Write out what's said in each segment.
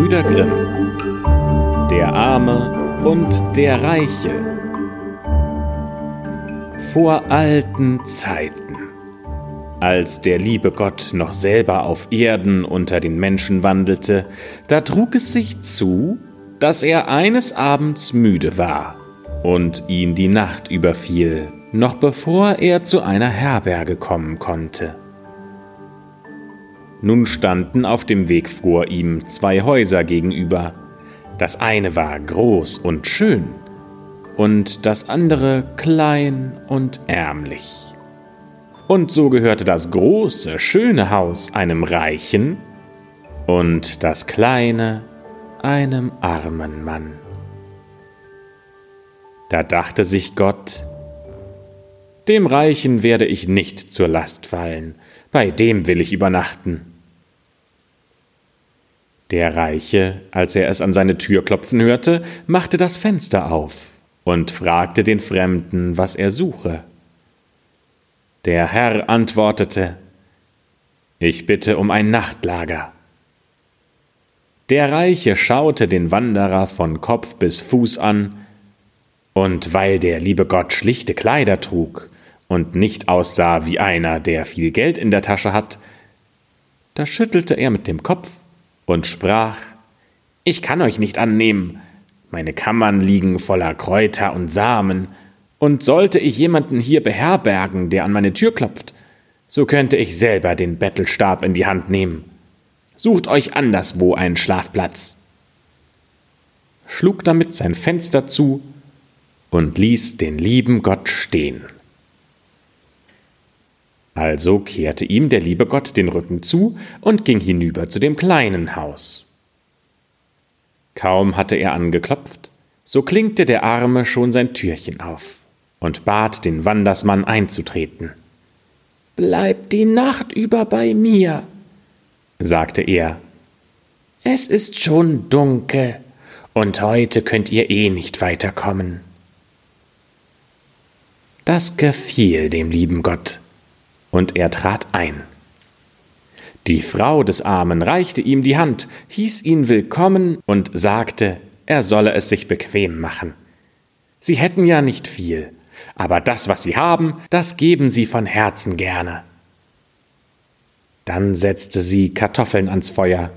Gebrüder Grimm Der Arme und der Reiche Vor alten Zeiten, als der liebe Gott noch selber auf Erden unter den Menschen wandelte, da trug es sich zu, dass er eines Abends müde war und ihn die Nacht überfiel, noch bevor er zu einer Herberge kommen konnte. Nun standen auf dem Weg vor ihm zwei Häuser gegenüber. Das eine war groß und schön und das andere klein und ärmlich. Und so gehörte das große, schöne Haus einem Reichen und das kleine einem armen Mann. Da dachte sich Gott, dem Reichen werde ich nicht zur Last fallen, bei dem will ich übernachten. Der Reiche, als er es an seine Tür klopfen hörte, machte das Fenster auf und fragte den Fremden, was er suche. Der Herr antwortete, Ich bitte um ein Nachtlager. Der Reiche schaute den Wanderer von Kopf bis Fuß an, und weil der liebe Gott schlichte Kleider trug und nicht aussah wie einer, der viel Geld in der Tasche hat, da schüttelte er mit dem Kopf und sprach Ich kann euch nicht annehmen, meine Kammern liegen voller Kräuter und Samen, und sollte ich jemanden hier beherbergen, der an meine Tür klopft, so könnte ich selber den Bettelstab in die Hand nehmen. Sucht euch anderswo einen Schlafplatz. Schlug damit sein Fenster zu und ließ den lieben Gott stehen. Also kehrte ihm der liebe Gott den Rücken zu und ging hinüber zu dem kleinen Haus. Kaum hatte er angeklopft, so klinkte der Arme schon sein Türchen auf und bat den Wandersmann einzutreten. Bleib die Nacht über bei mir, sagte er. Es ist schon dunkel, und heute könnt ihr eh nicht weiterkommen. Das gefiel dem lieben Gott, und er trat ein. Die Frau des Armen reichte ihm die Hand, hieß ihn willkommen und sagte, er solle es sich bequem machen. Sie hätten ja nicht viel, aber das, was sie haben, das geben sie von Herzen gerne. Dann setzte sie Kartoffeln ans Feuer,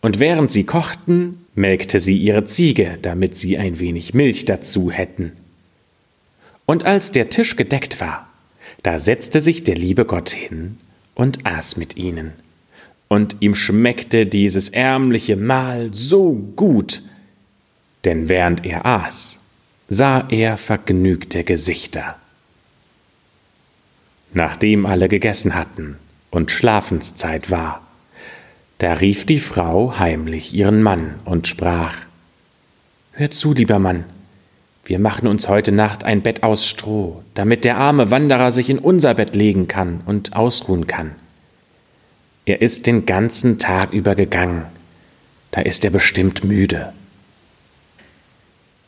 und während sie kochten, melkte sie ihre Ziege, damit sie ein wenig Milch dazu hätten. Und als der Tisch gedeckt war, da setzte sich der liebe Gott hin und aß mit ihnen. Und ihm schmeckte dieses ärmliche Mahl so gut, denn während er aß, sah er vergnügte Gesichter. Nachdem alle gegessen hatten und Schlafenszeit war, da rief die Frau heimlich ihren Mann und sprach Hör zu, lieber Mann, wir machen uns heute Nacht ein Bett aus Stroh, damit der arme Wanderer sich in unser Bett legen kann und ausruhen kann. Er ist den ganzen Tag über gegangen, da ist er bestimmt müde.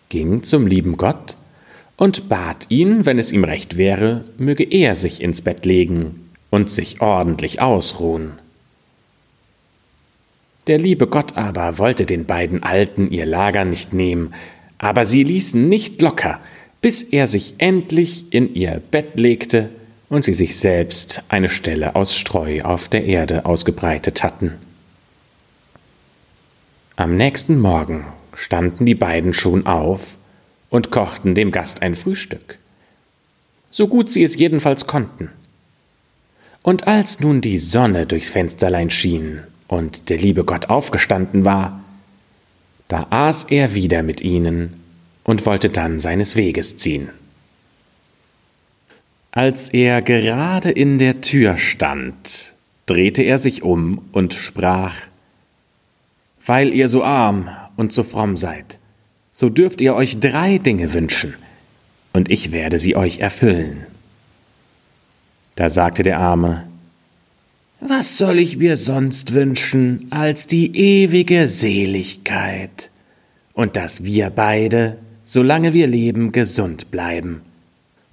Ging zum lieben Gott und bat ihn, wenn es ihm recht wäre, möge er sich ins Bett legen und sich ordentlich ausruhen. Der liebe Gott aber wollte den beiden Alten ihr Lager nicht nehmen, aber sie ließen nicht locker, bis er sich endlich in ihr Bett legte und sie sich selbst eine Stelle aus Streu auf der Erde ausgebreitet hatten. Am nächsten Morgen standen die beiden schon auf und kochten dem Gast ein Frühstück, so gut sie es jedenfalls konnten. Und als nun die Sonne durchs Fensterlein schien und der liebe Gott aufgestanden war, da aß er wieder mit ihnen und wollte dann seines Weges ziehen. Als er gerade in der Tür stand, drehte er sich um und sprach Weil ihr so arm und so fromm seid, so dürft ihr euch drei Dinge wünschen, und ich werde sie euch erfüllen. Da sagte der Arme was soll ich mir sonst wünschen als die ewige Seligkeit und dass wir beide, solange wir leben, gesund bleiben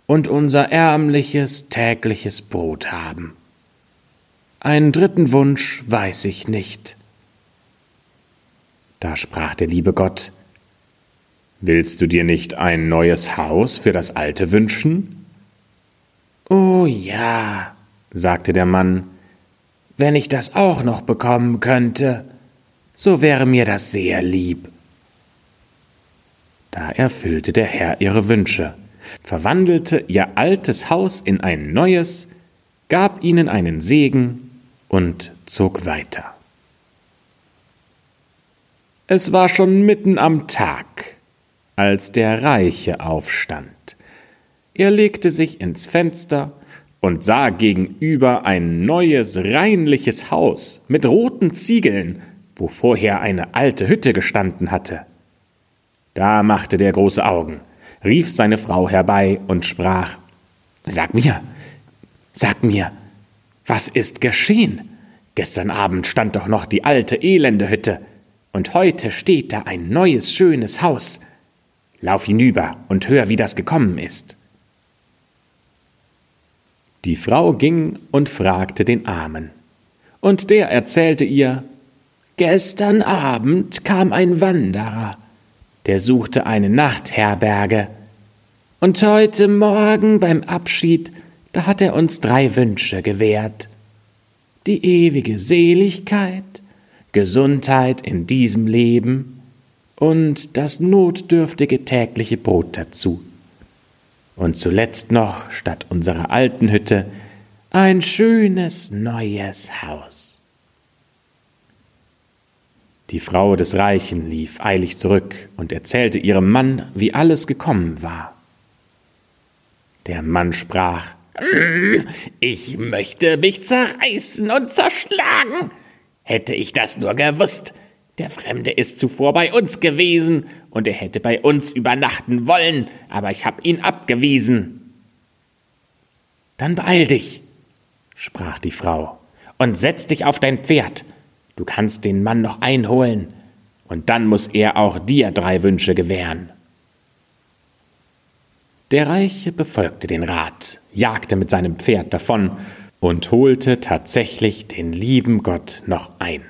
und unser ärmliches tägliches Brot haben. Einen dritten Wunsch weiß ich nicht. Da sprach der liebe Gott, Willst du dir nicht ein neues Haus für das alte wünschen? Oh ja, sagte der Mann, wenn ich das auch noch bekommen könnte, so wäre mir das sehr lieb. Da erfüllte der Herr ihre Wünsche, verwandelte ihr altes Haus in ein neues, gab ihnen einen Segen und zog weiter. Es war schon mitten am Tag, als der Reiche aufstand. Er legte sich ins Fenster und sah gegenüber ein neues, reinliches Haus mit roten Ziegeln, wo vorher eine alte Hütte gestanden hatte. Da machte der große Augen, rief seine Frau herbei und sprach Sag mir, sag mir, was ist geschehen? Gestern Abend stand doch noch die alte elende Hütte, und heute steht da ein neues, schönes Haus. Lauf hinüber und hör, wie das gekommen ist. Die Frau ging und fragte den Armen, und der erzählte ihr Gestern Abend kam ein Wanderer, der suchte eine Nachtherberge, und heute Morgen beim Abschied, da hat er uns drei Wünsche gewährt. Die ewige Seligkeit, Gesundheit in diesem Leben und das notdürftige tägliche Brot dazu. Und zuletzt noch, statt unserer alten Hütte, ein schönes neues Haus. Die Frau des Reichen lief eilig zurück und erzählte ihrem Mann, wie alles gekommen war. Der Mann sprach Ich möchte mich zerreißen und zerschlagen. Hätte ich das nur gewusst, der Fremde ist zuvor bei uns gewesen, und er hätte bei uns übernachten wollen, aber ich hab ihn abgewiesen. Dann beeil dich, sprach die Frau, und setz dich auf dein Pferd. Du kannst den Mann noch einholen, und dann muss er auch dir drei Wünsche gewähren. Der Reiche befolgte den Rat, jagte mit seinem Pferd davon und holte tatsächlich den lieben Gott noch ein.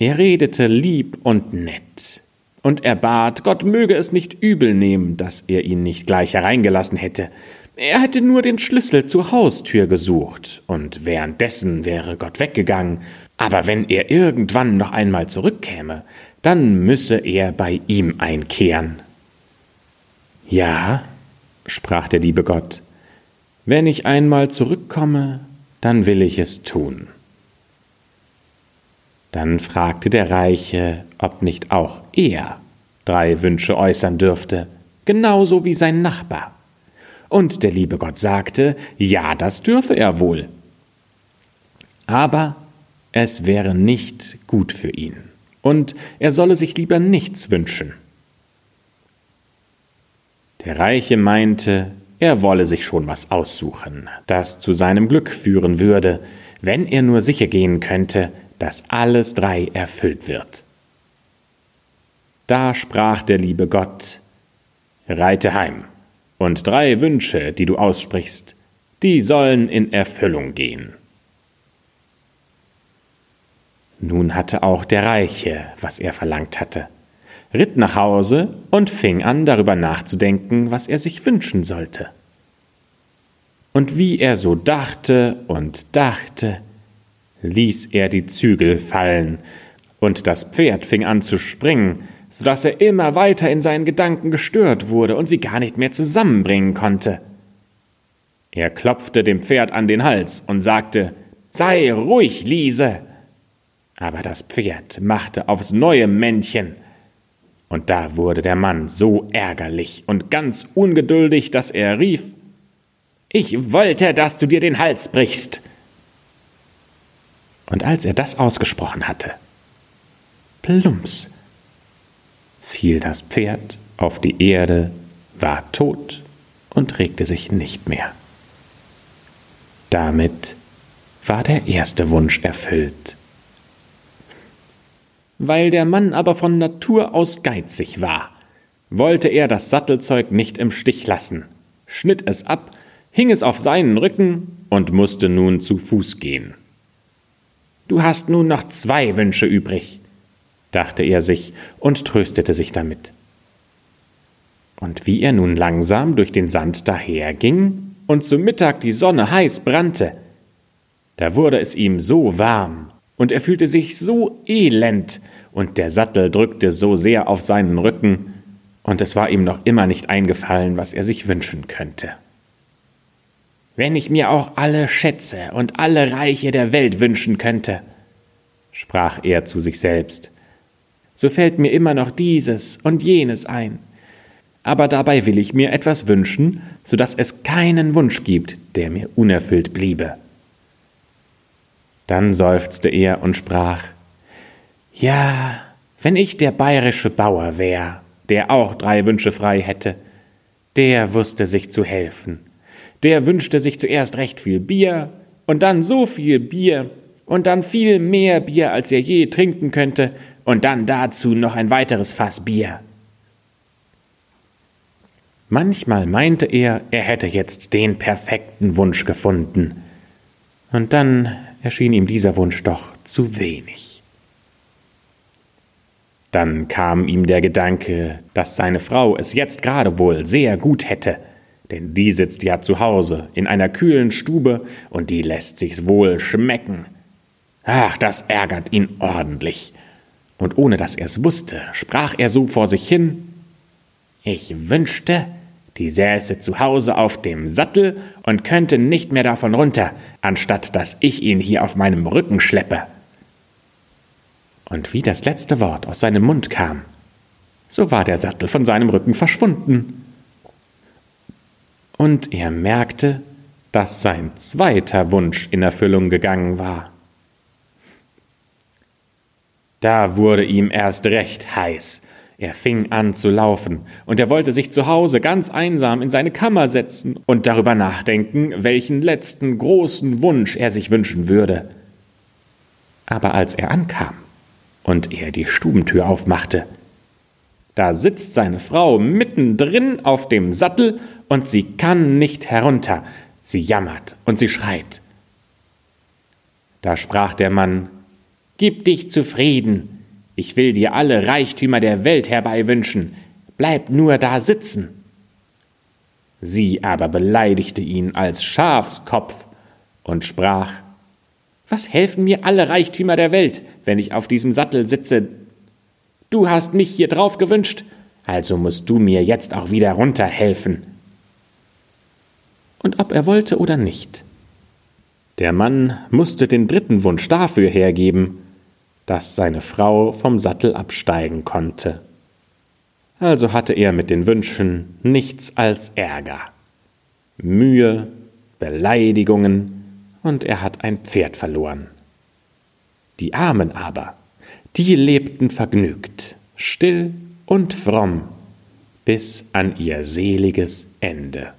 Er redete lieb und nett, und er bat, Gott möge es nicht übel nehmen, dass er ihn nicht gleich hereingelassen hätte. Er hätte nur den Schlüssel zur Haustür gesucht, und währenddessen wäre Gott weggegangen, aber wenn er irgendwann noch einmal zurückkäme, dann müsse er bei ihm einkehren. Ja, sprach der liebe Gott, wenn ich einmal zurückkomme, dann will ich es tun. Dann fragte der Reiche, ob nicht auch er drei Wünsche äußern dürfte, genauso wie sein Nachbar. Und der liebe Gott sagte, ja, das dürfe er wohl. Aber es wäre nicht gut für ihn, und er solle sich lieber nichts wünschen. Der Reiche meinte, er wolle sich schon was aussuchen, das zu seinem Glück führen würde, wenn er nur sicher gehen könnte, dass alles drei erfüllt wird. Da sprach der liebe Gott, Reite heim, und drei Wünsche, die du aussprichst, die sollen in Erfüllung gehen. Nun hatte auch der Reiche, was er verlangt hatte, ritt nach Hause und fing an darüber nachzudenken, was er sich wünschen sollte. Und wie er so dachte und dachte, ließ er die Zügel fallen, und das Pferd fing an zu springen, so dass er immer weiter in seinen Gedanken gestört wurde und sie gar nicht mehr zusammenbringen konnte. Er klopfte dem Pferd an den Hals und sagte Sei ruhig, Liese. Aber das Pferd machte aufs neue Männchen, und da wurde der Mann so ärgerlich und ganz ungeduldig, dass er rief Ich wollte, dass du dir den Hals brichst. Und als er das ausgesprochen hatte, plumps, fiel das Pferd auf die Erde, war tot und regte sich nicht mehr. Damit war der erste Wunsch erfüllt. Weil der Mann aber von Natur aus geizig war, wollte er das Sattelzeug nicht im Stich lassen, schnitt es ab, hing es auf seinen Rücken und musste nun zu Fuß gehen. Du hast nun noch zwei Wünsche übrig. dachte er sich und tröstete sich damit. Und wie er nun langsam durch den Sand daherging und zu Mittag die Sonne heiß brannte, da wurde es ihm so warm und er fühlte sich so elend und der Sattel drückte so sehr auf seinen Rücken, und es war ihm noch immer nicht eingefallen, was er sich wünschen könnte. Wenn ich mir auch alle Schätze und alle Reiche der Welt wünschen könnte, sprach er zu sich selbst, so fällt mir immer noch dieses und jenes ein. Aber dabei will ich mir etwas wünschen, so dass es keinen Wunsch gibt, der mir unerfüllt bliebe. Dann seufzte er und sprach Ja, wenn ich der bayerische Bauer wär, der auch drei Wünsche frei hätte, der wusste sich zu helfen. Der wünschte sich zuerst recht viel Bier, und dann so viel Bier, und dann viel mehr Bier, als er je trinken könnte, und dann dazu noch ein weiteres Fass Bier. Manchmal meinte er, er hätte jetzt den perfekten Wunsch gefunden, und dann erschien ihm dieser Wunsch doch zu wenig. Dann kam ihm der Gedanke, dass seine Frau es jetzt gerade wohl sehr gut hätte, denn die sitzt ja zu Hause in einer kühlen Stube und die lässt sich's wohl schmecken. Ach, das ärgert ihn ordentlich und ohne dass er es wusste, sprach er so vor sich hin Ich wünschte, die säße zu Hause auf dem Sattel und könnte nicht mehr davon runter, anstatt dass ich ihn hier auf meinem Rücken schleppe. Und wie das letzte Wort aus seinem Mund kam, so war der Sattel von seinem Rücken verschwunden. Und er merkte, dass sein zweiter Wunsch in Erfüllung gegangen war. Da wurde ihm erst recht heiß. Er fing an zu laufen, und er wollte sich zu Hause ganz einsam in seine Kammer setzen und darüber nachdenken, welchen letzten großen Wunsch er sich wünschen würde. Aber als er ankam und er die Stubentür aufmachte, da sitzt seine Frau mittendrin auf dem Sattel und sie kann nicht herunter. Sie jammert und sie schreit. Da sprach der Mann Gib dich zufrieden. Ich will dir alle Reichtümer der Welt herbeiwünschen. Bleib nur da sitzen. Sie aber beleidigte ihn als Schafskopf und sprach Was helfen mir alle Reichtümer der Welt, wenn ich auf diesem Sattel sitze? Du hast mich hier drauf gewünscht, also musst du mir jetzt auch wieder runterhelfen. Und ob er wollte oder nicht. Der Mann musste den dritten Wunsch dafür hergeben, dass seine Frau vom Sattel absteigen konnte. Also hatte er mit den Wünschen nichts als Ärger, Mühe, Beleidigungen und er hat ein Pferd verloren. Die Armen aber, die lebten vergnügt, still und fromm bis an ihr seliges Ende.